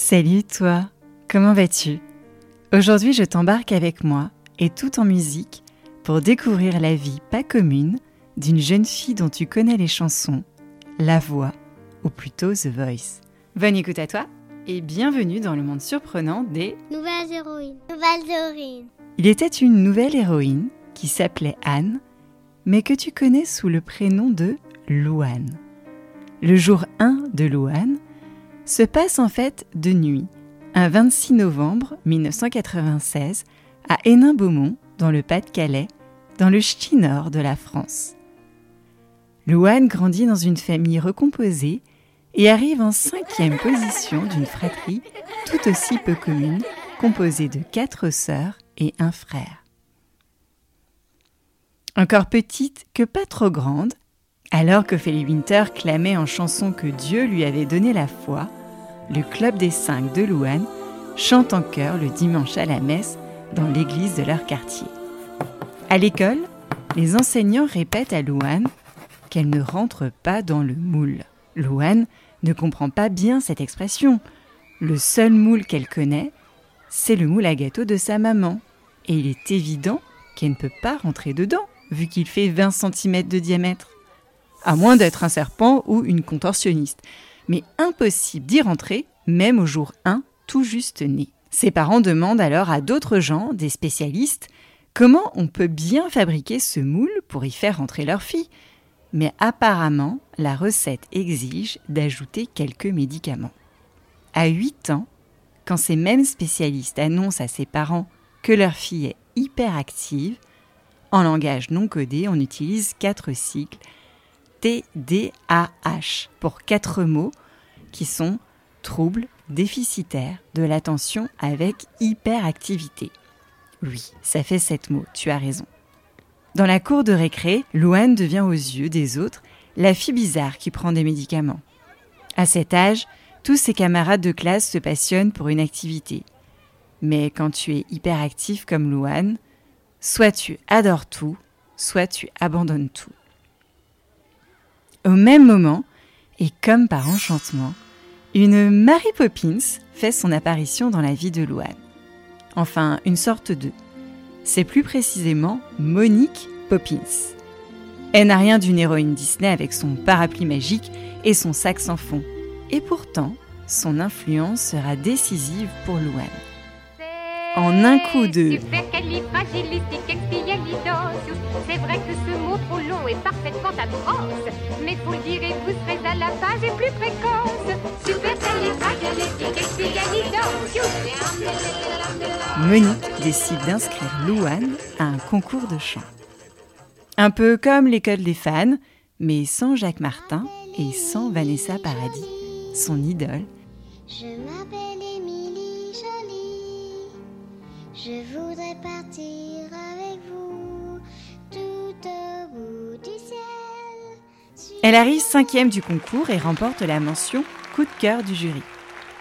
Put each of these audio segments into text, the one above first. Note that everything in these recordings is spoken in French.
Salut toi, comment vas-tu? Aujourd'hui je t'embarque avec moi et tout en musique pour découvrir la vie pas commune d'une jeune fille dont tu connais les chansons, la voix ou plutôt The Voice. Bonne écoute à toi et bienvenue dans le monde surprenant des Nouvelles héroïnes. Nouvelles héroïnes. Il était une nouvelle héroïne qui s'appelait Anne, mais que tu connais sous le prénom de Louane. Le jour 1 de Louane se passe en fait de nuit, un 26 novembre 1996, à Hénin-Beaumont, dans le Pas-de-Calais, dans le ch'ti nord de la France. Louane grandit dans une famille recomposée et arrive en cinquième position d'une fratrie tout aussi peu commune, composée de quatre sœurs et un frère. Encore petite que pas trop grande, alors que Feli Winter clamait en chanson que Dieu lui avait donné la foi, le Club des Cinq de Louane chante en chœur le dimanche à la messe dans l'église de leur quartier. À l'école, les enseignants répètent à Louane qu'elle ne rentre pas dans le moule. Louane ne comprend pas bien cette expression. Le seul moule qu'elle connaît, c'est le moule à gâteau de sa maman. Et il est évident qu'elle ne peut pas rentrer dedans, vu qu'il fait 20 cm de diamètre. À moins d'être un serpent ou une contorsionniste mais impossible d'y rentrer, même au jour 1, tout juste né. Ses parents demandent alors à d'autres gens, des spécialistes, comment on peut bien fabriquer ce moule pour y faire rentrer leur fille. Mais apparemment, la recette exige d'ajouter quelques médicaments. À 8 ans, quand ces mêmes spécialistes annoncent à ses parents que leur fille est hyperactive, en langage non codé, on utilise quatre cycles TDAH pour quatre mots qui sont troubles déficitaires de l'attention avec hyperactivité. Oui, ça fait sept mots, tu as raison. Dans la cour de récré, Louane devient aux yeux des autres la fille bizarre qui prend des médicaments. À cet âge, tous ses camarades de classe se passionnent pour une activité. Mais quand tu es hyperactif comme Louane, soit tu adores tout, soit tu abandonnes tout. Au même moment, et comme par enchantement, une Mary Poppins fait son apparition dans la vie de Louane. Enfin, une sorte de. C'est plus précisément Monique Poppins. Elle n'a rien d'une héroïne Disney avec son parapluie magique et son sac sans fond. Et pourtant, son influence sera décisive pour Louane. En un coup de. Mais faut le dire et vous serez à la page et plus précoce. Monique décide d'inscrire Louane à un concours de chant. Un peu comme l'école des fans, mais sans Jacques Martin et sans Vanessa Paradis, son idole. Je m'appelle Émilie Jolie. Je voudrais partir Elle arrive cinquième du concours et remporte la mention coup de cœur du jury,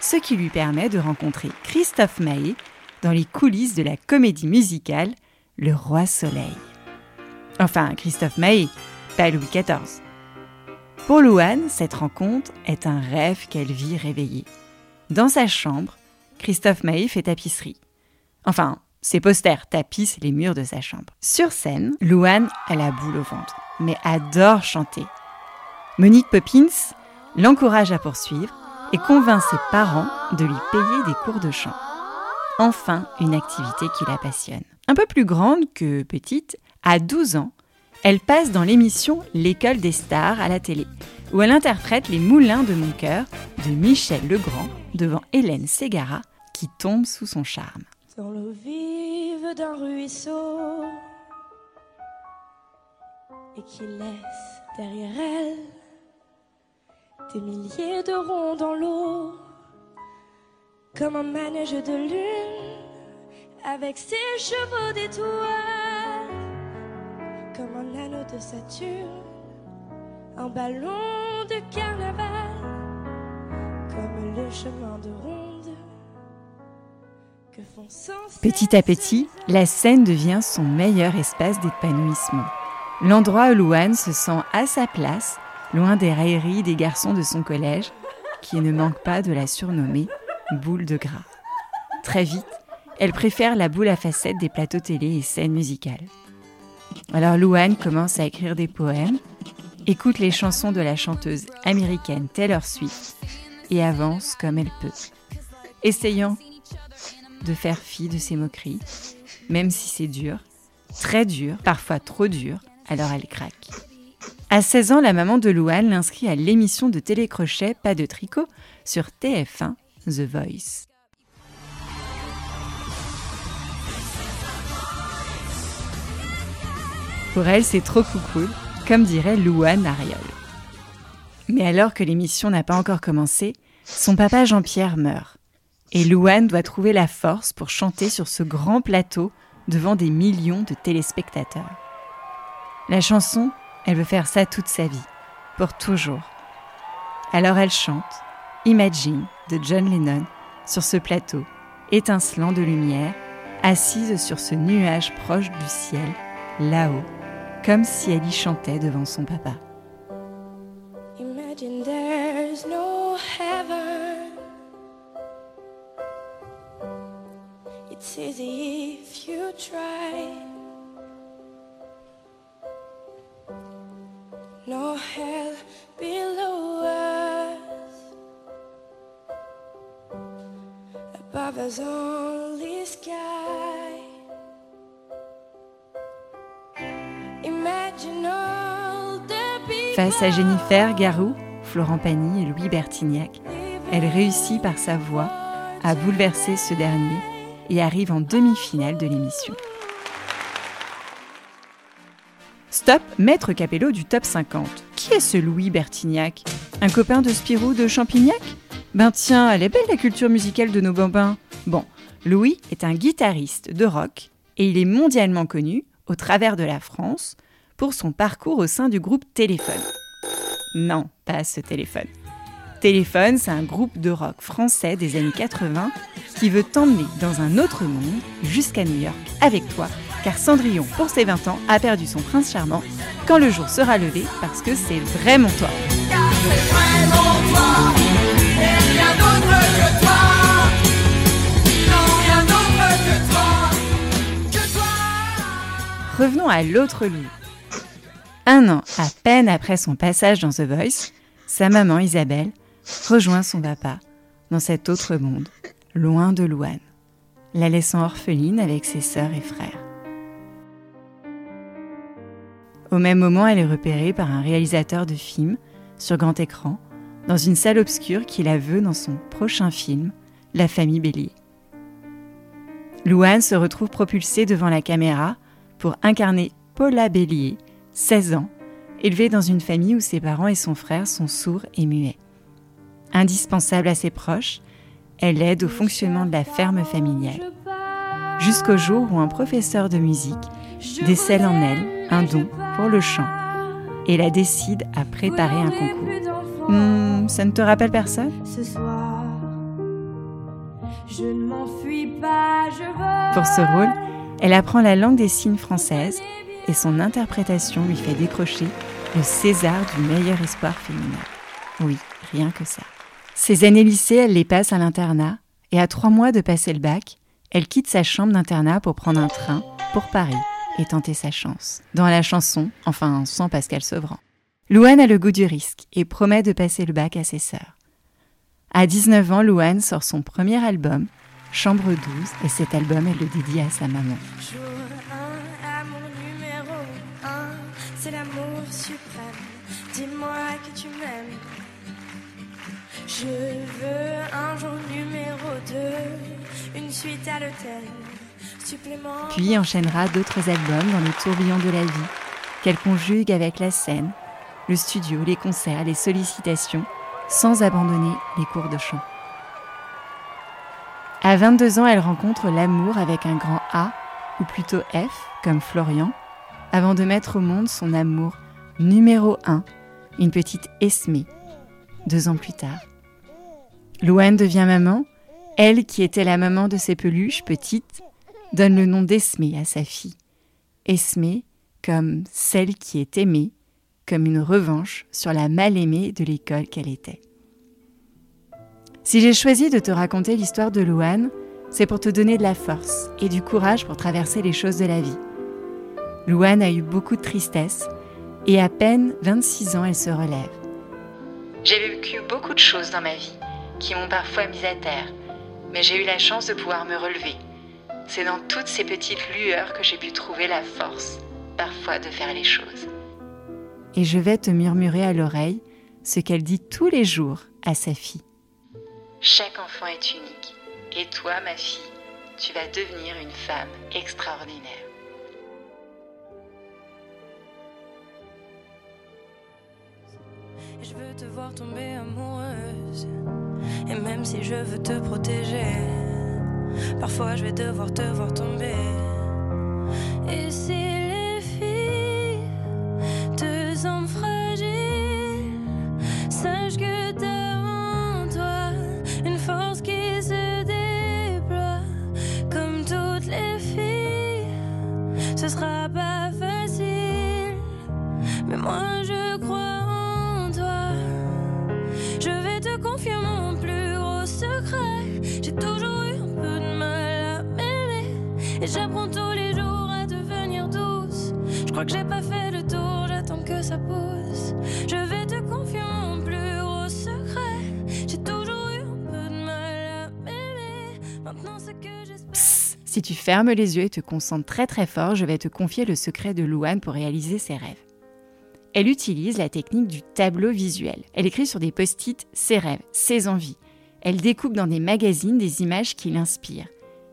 ce qui lui permet de rencontrer Christophe Maé dans les coulisses de la comédie musicale Le Roi Soleil. Enfin, Christophe Maé, pas Louis XIV. Pour Louane, cette rencontre est un rêve qu'elle vit réveillée. Dans sa chambre, Christophe Maé fait tapisserie. Enfin, ses posters tapissent les murs de sa chambre. Sur scène, Louane a la boule au ventre, mais adore chanter. Monique Poppins l'encourage à poursuivre et convainc ses parents de lui payer des cours de chant. Enfin, une activité qui la passionne. Un peu plus grande que petite, à 12 ans, elle passe dans l'émission L'école des stars à la télé, où elle interprète Les Moulins de mon cœur de Michel Legrand devant Hélène Ségara qui tombe sous son charme dans l'eau vive d'un ruisseau et qui laisse derrière elle des milliers de ronds dans l'eau comme un manège de lune avec ses chevaux d'étoiles comme un anneau de Saturne un ballon de carnaval comme le chemin de ronde Petit à petit, la scène devient son meilleur espace d'épanouissement. L'endroit où Louane se sent à sa place, loin des railleries des garçons de son collège, qui ne manquent pas de la surnommer boule de gras. Très vite, elle préfère la boule à facettes des plateaux télé et scènes musicales. Alors Louane commence à écrire des poèmes, écoute les chansons de la chanteuse américaine Taylor Swift et avance comme elle peut, essayant de faire fi de ses moqueries, même si c'est dur, très dur, parfois trop dur, alors elle craque. À 16 ans, la maman de Louane l'inscrit à l'émission de télécrochet Pas de tricot sur TF1 The Voice. Pour elle, c'est trop cool, comme dirait Louane Ariol. Mais alors que l'émission n'a pas encore commencé, son papa Jean-Pierre meurt. Et Louane doit trouver la force pour chanter sur ce grand plateau devant des millions de téléspectateurs. La chanson, elle veut faire ça toute sa vie, pour toujours. Alors elle chante Imagine de John Lennon sur ce plateau, étincelant de lumière, assise sur ce nuage proche du ciel, là-haut, comme si elle y chantait devant son papa. Imagine there's no heaven. It's easy if. Face à Jennifer Garou, Florent Pagny et Louis Bertignac, elle réussit par sa voix à bouleverser ce dernier et arrive en demi-finale de l'émission. Stop, maître Capello du top 50. Qui est ce Louis Bertignac? Un copain de Spirou de Champignac? Ben tiens, elle est belle la culture musicale de nos bambins. Bon, Louis est un guitariste de rock et il est mondialement connu, au travers de la France, pour son parcours au sein du groupe Téléphone. Non, pas ce téléphone. Téléphone, c'est un groupe de rock français des années 80 qui veut t'emmener dans un autre monde jusqu'à New York avec toi, car Cendrillon, pour ses 20 ans, a perdu son prince charmant quand le jour sera levé parce que c'est vraiment toi. Revenons à l'autre loup. Un an à peine après son passage dans The Voice, sa maman Isabelle rejoint son papa dans cet autre monde, loin de Louane, la laissant orpheline avec ses sœurs et frères. Au même moment, elle est repérée par un réalisateur de films sur grand écran dans une salle obscure qui la veut dans son prochain film, La famille Bélier. Louane se retrouve propulsée devant la caméra pour incarner Paula Bélier, 16 ans, élevée dans une famille où ses parents et son frère sont sourds et muets. Indispensable à ses proches, elle aide au fonctionnement de la ferme familiale. Jusqu'au jour où un professeur de musique décèle en elle un don pour le chant et la décide à préparer un concours. Hmm, ça ne te rappelle personne? Ce soir. Je ne m'enfuis pas, je veux. Pour ce rôle, elle apprend la langue des signes française et son interprétation lui fait décrocher le César du meilleur espoir féminin. Oui, rien que ça. Ses années lycée, elle les passe à l'internat et à trois mois de passer le bac, elle quitte sa chambre d'internat pour prendre un train pour Paris et tenter sa chance. Dans la chanson, enfin sans Pascal Sevran. Louane a le goût du risque et promet de passer le bac à ses sœurs. À 19 ans, Louane sort son premier album, Chambre 12, et cet album, elle le dédie à sa maman. Jour 1, amour numéro 1, c'est l'amour suprême. Dis-moi que tu m'aimes. Je veux un jour numéro 2, une suite à l'hôtel. Puis enchaînera d'autres albums dans le tourbillon de la vie, qu'elle conjugue avec la scène, le studio, les concerts, les sollicitations, sans abandonner les cours de chant. À 22 ans, elle rencontre l'amour avec un grand A, ou plutôt F, comme Florian, avant de mettre au monde son amour numéro 1, une petite Esmée, deux ans plus tard. Louane devient maman, elle qui était la maman de ses peluches petites, donne le nom d'Esmée à sa fille. Esmée comme celle qui est aimée, comme une revanche sur la mal-aimée de l'école qu'elle était. Si j'ai choisi de te raconter l'histoire de Louane, c'est pour te donner de la force et du courage pour traverser les choses de la vie. Louane a eu beaucoup de tristesse et à peine 26 ans, elle se relève. J'ai vécu beaucoup de choses dans ma vie qui m'ont parfois mise à terre, mais j'ai eu la chance de pouvoir me relever. C'est dans toutes ces petites lueurs que j'ai pu trouver la force, parfois, de faire les choses. Et je vais te murmurer à l'oreille ce qu'elle dit tous les jours à sa fille. Chaque enfant est unique, et toi, ma fille, tu vas devenir une femme extraordinaire. Je veux te voir tomber amoureuse. Et même si je veux te protéger, parfois je vais devoir te voir tomber. Et si les filles te semblent fragiles, sache que t'as en toi une force qui se déploie. Comme toutes les filles, ce sera pas Si tu fermes les yeux et te concentres très très fort, je vais te confier le secret de Louane pour réaliser ses rêves. Elle utilise la technique du tableau visuel. Elle écrit sur des post-it ses rêves, ses envies. Elle découpe dans des magazines des images qui l'inspirent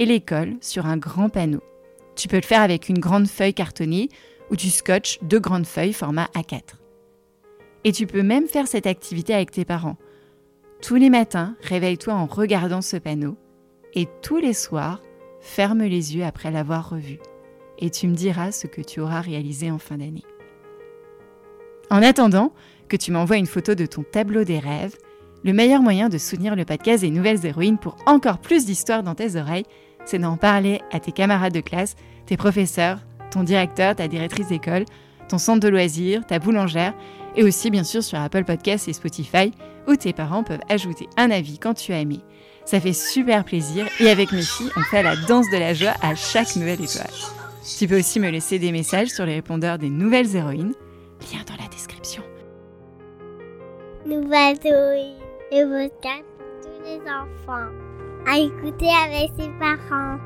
et les colle sur un grand panneau. Tu peux le faire avec une grande feuille cartonnée ou tu scotches deux grandes feuilles format A4. Et tu peux même faire cette activité avec tes parents. Tous les matins, réveille-toi en regardant ce panneau et tous les soirs, ferme les yeux après l'avoir revu. Et tu me diras ce que tu auras réalisé en fin d'année. En attendant que tu m'envoies une photo de ton tableau des rêves, le meilleur moyen de soutenir le podcast des nouvelles héroïnes pour encore plus d'histoires dans tes oreilles, c'est d'en parler à tes camarades de classe, tes professeurs, ton directeur, ta directrice d'école, ton centre de loisirs, ta boulangère, et aussi bien sûr sur Apple Podcasts et Spotify, où tes parents peuvent ajouter un avis quand tu as aimé. Ça fait super plaisir, et avec mes filles, on fait la danse de la joie à chaque nouvelle étoile. Tu peux aussi me laisser des messages sur les répondeurs des nouvelles héroïnes, lien dans la description. Nouvelle héroïne. Le podcast pour tous les enfants. À écouter avec ses parents.